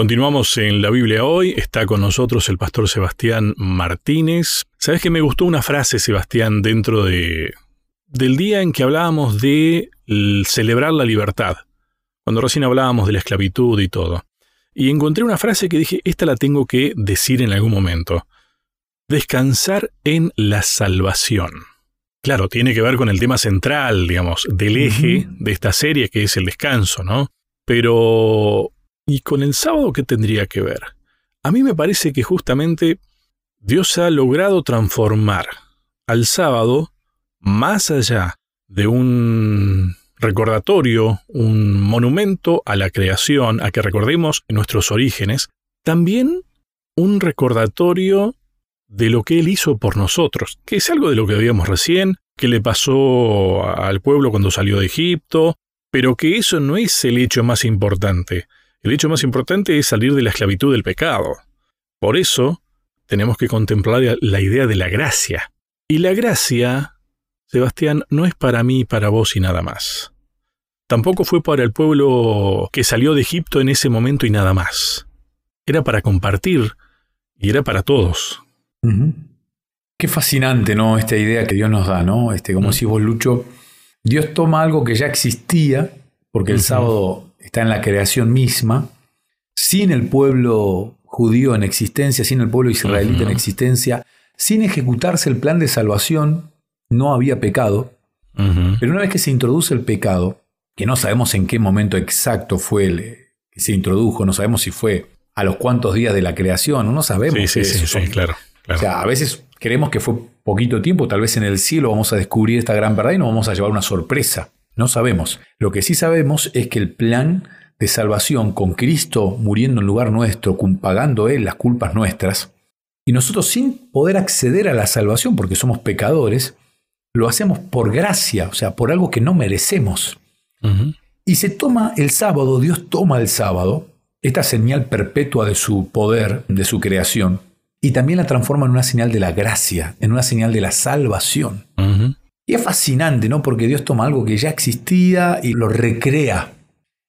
Continuamos en la Biblia hoy. Está con nosotros el pastor Sebastián Martínez. ¿Sabes que me gustó una frase, Sebastián, dentro de, del día en que hablábamos de celebrar la libertad? Cuando recién hablábamos de la esclavitud y todo. Y encontré una frase que dije, esta la tengo que decir en algún momento. Descansar en la salvación. Claro, tiene que ver con el tema central, digamos, del eje de esta serie, que es el descanso, ¿no? Pero ¿Y con el sábado qué tendría que ver? A mí me parece que justamente Dios ha logrado transformar al sábado más allá de un recordatorio, un monumento a la creación, a que recordemos nuestros orígenes, también un recordatorio de lo que Él hizo por nosotros, que es algo de lo que veíamos recién, que le pasó al pueblo cuando salió de Egipto, pero que eso no es el hecho más importante. El hecho más importante es salir de la esclavitud del pecado. Por eso, tenemos que contemplar la idea de la gracia. Y la gracia, Sebastián, no es para mí, para vos y nada más. Tampoco fue para el pueblo que salió de Egipto en ese momento y nada más. Era para compartir y era para todos. Qué fascinante, ¿no? Esta idea que Dios nos da, ¿no? Este, como si vos, Lucho, Dios toma algo que ya existía, porque el sábado está en la creación misma, sin el pueblo judío en existencia, sin el pueblo israelita en existencia, sin ejecutarse el plan de salvación, no había pecado. Pero una vez que se introduce el pecado, que no sabemos en qué momento exacto fue el que se introdujo, no sabemos si fue a los cuantos días de la creación, no sabemos. Sí, sí, sí, claro, O sea, a veces creemos que fue poquito tiempo, tal vez en el cielo vamos a descubrir esta gran verdad y nos vamos a llevar una sorpresa. No sabemos. Lo que sí sabemos es que el plan de salvación con Cristo muriendo en lugar nuestro, pagando Él las culpas nuestras, y nosotros sin poder acceder a la salvación porque somos pecadores, lo hacemos por gracia, o sea, por algo que no merecemos. Y se toma el sábado, Dios toma el sábado, esta señal perpetua de su poder, de su creación, y también la transforma en una señal de la gracia, en una señal de la salvación. Y es fascinante, ¿no? Porque Dios toma algo que ya existía y lo recrea.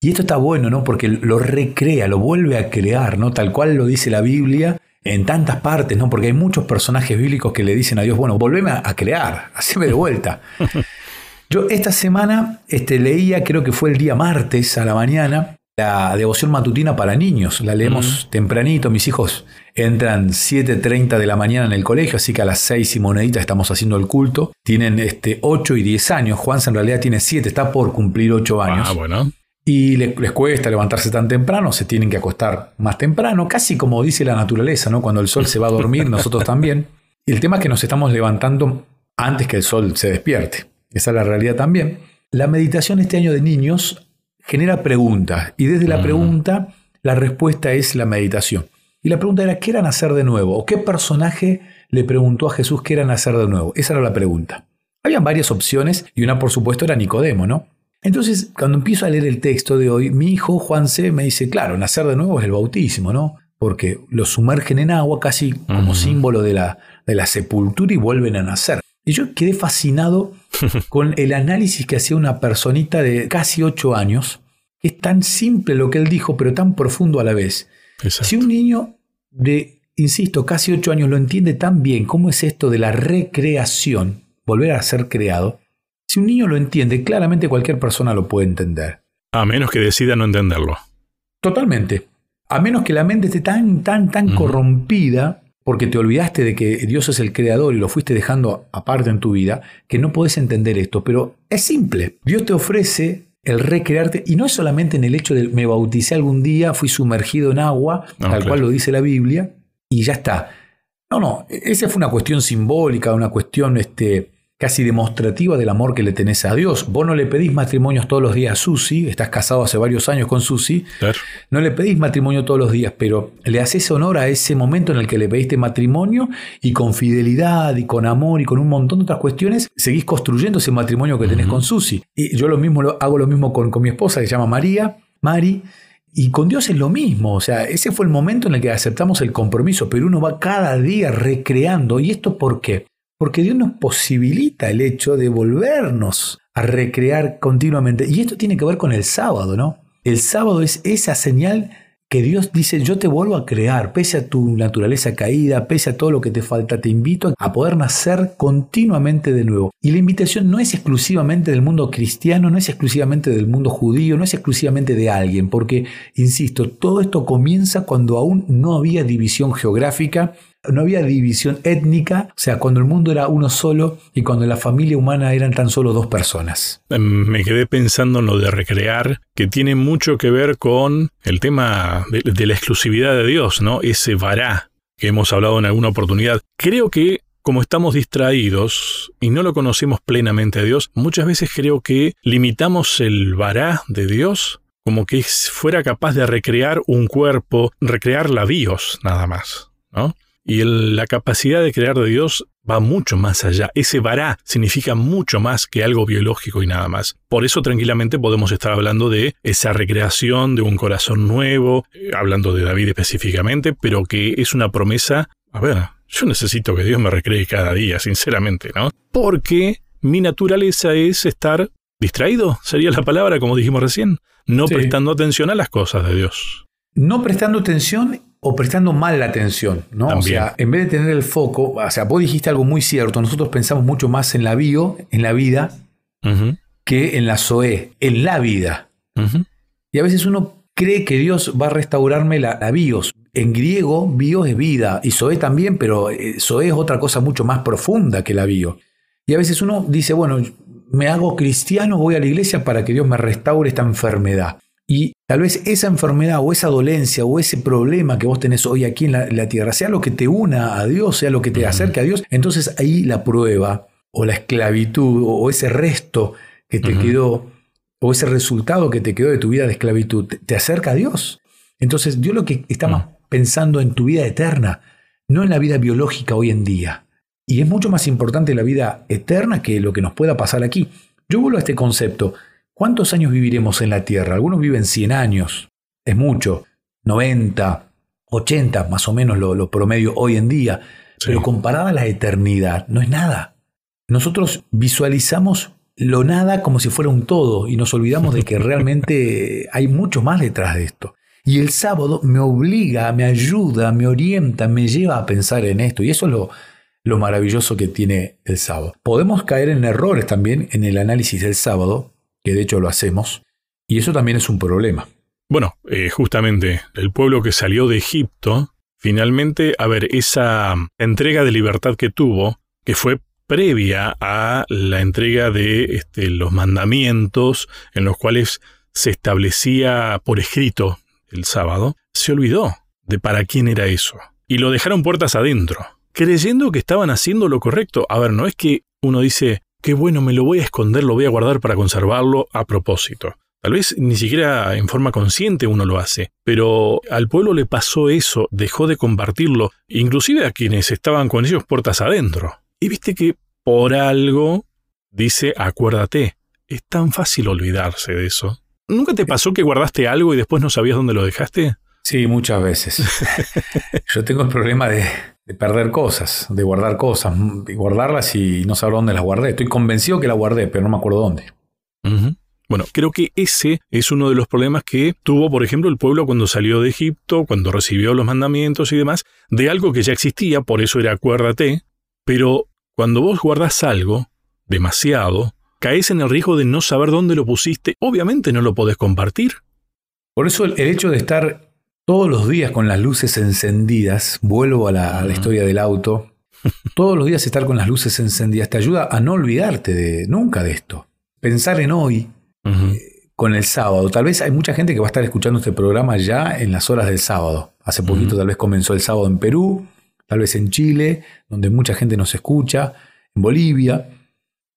Y esto está bueno, ¿no? Porque lo recrea, lo vuelve a crear, ¿no? Tal cual lo dice la Biblia en tantas partes, ¿no? Porque hay muchos personajes bíblicos que le dicen a Dios, bueno, volveme a, crear, haceme de vuelta. Yo esta semana este, leía, creo que fue el día martes a la mañana, la devoción matutina para niños. La leemos tempranito, mis hijos entran 7.30 de la mañana en el colegio, así que a las 6 y monedita estamos haciendo el culto. Tienen este, 8 y 10 años, Juan en realidad tiene 7, está por cumplir 8 años. Ah, bueno. Y les, cuesta levantarse tan temprano, se tienen que acostar más temprano, casi como dice la naturaleza, ¿no? Cuando el sol se va a dormir, nosotros también. Y el tema es que nos estamos levantando antes que el sol se despierte. Esa es la realidad también. La meditación este año de niños genera preguntas y desde la pregunta la respuesta es la meditación. Y la pregunta era, ¿qué era nacer de nuevo? ¿O qué personaje le preguntó a Jesús qué era nacer de nuevo? Esa era la pregunta. Habían varias opciones y una por supuesto era Nicodemo, ¿no? Entonces, cuando empiezo a leer el texto de hoy, mi hijo Juan C. me dice, claro, nacer de nuevo es el bautismo, ¿no? Porque lo sumergen en agua casi como símbolo de la, de la sepultura y vuelven a nacer. Y yo quedé fascinado con el análisis que hacía una personita de casi ocho años, que es tan simple lo que él dijo, pero tan profundo a la vez. Si un niño de, insisto, casi ocho años lo entiende tan bien, ¿cómo es esto de la recreación, volver a ser creado? Si un niño lo entiende, claramente cualquier persona lo puede entender. A menos que decida no entenderlo. Totalmente. A menos que la mente esté tan, tan, tan corrompida porque te olvidaste de que Dios es el creador y lo fuiste dejando aparte en tu vida, que no podés entender esto, pero es simple. Dios te ofrece el recrearte, y no es solamente en el hecho de me bauticé algún día, fui sumergido en agua, tal cual lo dice la Biblia, y ya está. No, no, esa fue una cuestión simbólica, una cuestión este, casi demostrativa del amor que le tenés a Dios. Vos no le pedís matrimonios todos los días a Susi, estás casado hace varios años con Susi, no le pedís matrimonio todos los días, pero le haces honor a ese momento en el que le pediste matrimonio y con fidelidad y con amor y con un montón de otras cuestiones, seguís construyendo ese matrimonio que tenés con Susi. Y yo lo mismo lo, hago lo mismo con, con mi esposa, que se llama María, Mari, y con Dios es lo mismo, o sea, ese fue el momento en el que aceptamos el compromiso, pero uno va cada día recreando. ¿Y esto por qué? Porque Dios nos posibilita el hecho de volvernos a recrear continuamente. Y esto tiene que ver con el sábado, ¿no? El sábado es esa señal que Dios dice, yo te vuelvo a crear, pese a tu naturaleza caída, pese a todo lo que te falta, te invito a poder nacer continuamente de nuevo. Y la invitación no es exclusivamente del mundo cristiano, no es exclusivamente del mundo judío, no es exclusivamente de alguien, porque, insisto, todo esto comienza cuando aún no había división geográfica, no había división étnica, o sea, cuando el mundo era uno solo y cuando la familia humana eran tan solo dos personas. Em, me quedé pensando en lo de recrear, que tiene mucho que ver con el tema de, la exclusividad de Dios, ¿no? Ese vará que hemos hablado en alguna oportunidad. Creo que como estamos distraídos y no lo conocemos plenamente a Dios, muchas veces creo que limitamos el vará de Dios como que fuera capaz de recrear un cuerpo, recrear la Dios nada más, ¿no? Y la capacidad de crear de Dios va mucho más allá. Ese vará significa mucho más que algo biológico y nada más. Por eso tranquilamente podemos estar hablando de esa recreación de un corazón nuevo, eh, hablando de David específicamente, pero que es una promesa, a ver, yo necesito que Dios me recree cada día, sinceramente, ¿no? Porque mi naturaleza es estar distraído, sería la palabra, como dijimos recién, no prestando atención a las cosas de Dios. No prestando atención o prestando mal la atención, ¿no? O sea, en vez de tener el foco, o sea, vos dijiste algo muy cierto, nosotros pensamos mucho más en la bio, en la vida, que en la zoe, en la vida. Y a veces uno cree que Dios va a restaurarme la, bios. En griego, bios es vida, y zoe también, pero eh, zoe es otra cosa mucho más profunda que la bio. Y a veces uno dice, bueno, me hago cristiano, voy a la iglesia para que Dios me restaure esta enfermedad. Y tal vez esa enfermedad o esa dolencia o ese problema que vos tenés hoy aquí en la, tierra sea lo que te una a Dios, sea lo que te acerque a Dios, entonces ahí la prueba o la esclavitud o, ese resto que te quedó o ese resultado que te quedó de tu vida de esclavitud te, acerca a Dios. Entonces Dios lo que está más pensando en tu vida eterna, no en la vida biológica hoy en día. Y es mucho más importante la vida eterna que lo que nos pueda pasar aquí. Yo vuelvo a este concepto. ¿Cuántos años viviremos en la Tierra? Algunos viven 100 años, es mucho, 90, 80 más o menos lo, promedio hoy en día, pero comparada a la eternidad no es nada. Nosotros visualizamos lo nada como si fuera un todo y nos olvidamos de que realmente hay mucho más detrás de esto. Y el sábado me obliga, me ayuda, me orienta, me lleva a pensar en esto. Y eso es lo, lo maravilloso que tiene el sábado. Podemos caer en errores también en el análisis del sábado, que de hecho lo hacemos, y eso también es un problema. Bueno, eh, justamente el pueblo que salió de Egipto, finalmente, a ver, esa entrega de libertad que tuvo, que fue previa a la entrega de este, los mandamientos en los cuales se establecía por escrito el sábado, se olvidó de para quién era eso. Y lo dejaron puertas adentro, creyendo que estaban haciendo lo correcto. A ver, no es que uno dice, qué bueno, me lo voy a esconder, lo voy a guardar para conservarlo a propósito. Tal vez ni siquiera en forma consciente uno lo hace, pero al pueblo le pasó eso, dejó de compartirlo, inclusive a quienes estaban con ellos puertas adentro. Y viste que por algo dice acuérdate. Es tan fácil olvidarse de eso. ¿Nunca te pasó que guardaste algo y después no sabías dónde lo dejaste? Sí, muchas veces. Yo tengo el problema de, de perder cosas, de guardar cosas, y guardarlas y no saber dónde las guardé. Estoy convencido que las guardé, pero no me acuerdo dónde. Bueno, creo que ese es uno de los problemas que tuvo, por ejemplo, el pueblo cuando salió de Egipto, cuando recibió los mandamientos y demás, de algo que ya existía, por eso era acuérdate, pero cuando vos guardás algo, demasiado, caes en el riesgo de no saber dónde lo pusiste, obviamente no lo podés compartir. Por eso el hecho de estar todos los días con las luces encendidas, vuelvo a la, historia del auto, todos los días estar con las luces encendidas te ayuda a no olvidarte de, nunca de esto. Pensar en hoy eh, con el sábado. Tal vez hay mucha gente que va a estar escuchando este programa ya en las horas del sábado. Hace poquito tal vez comenzó el sábado en Perú, tal vez en Chile, donde mucha gente nos escucha, en Bolivia.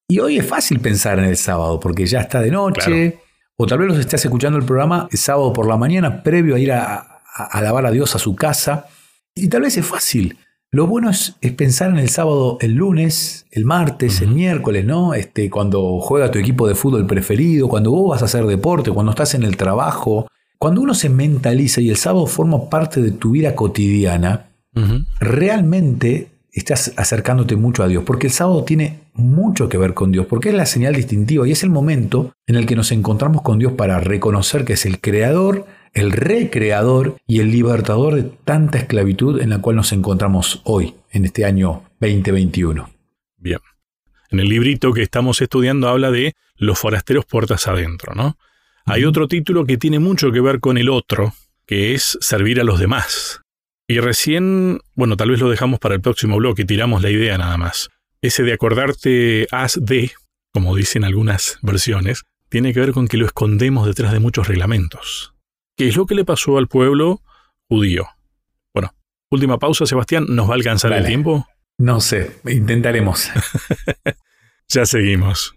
Y hoy es fácil pensar en el sábado porque ya está de noche. O tal vez los estás escuchando el programa el sábado por la mañana, previo a ir a, a alabar a Dios a su casa. Y tal vez es fácil. Lo bueno es, pensar en el sábado, el lunes, el martes, el miércoles, ¿no? Este, cuando juega tu equipo de fútbol preferido, cuando vos vas a hacer deporte, cuando estás en el trabajo. Cuando uno se mentaliza y el sábado forma parte de tu vida cotidiana, realmente estás acercándote mucho a Dios, porque el sábado tiene mucho que ver con Dios, porque es la señal distintiva y es el momento en el que nos encontramos con Dios para reconocer que es el creador el recreador y el libertador de tanta esclavitud en la cual nos encontramos hoy, en este año 2021. Bien. En el librito que estamos estudiando habla de los forasteros puertas adentro, ¿no? Hay otro título que tiene mucho que ver con el otro, que es servir a los demás. Y recién, bueno, tal vez lo dejamos para el próximo bloque, tiramos la idea nada más. Ese de acordarte as de, como dicen algunas versiones, tiene que ver con que lo escondemos detrás de muchos reglamentos. ¿Qué es lo que le pasó al pueblo judío? Bueno, última pausa, Sebastián, ¿nos va a alcanzar el tiempo? No sé, intentaremos. ya seguimos.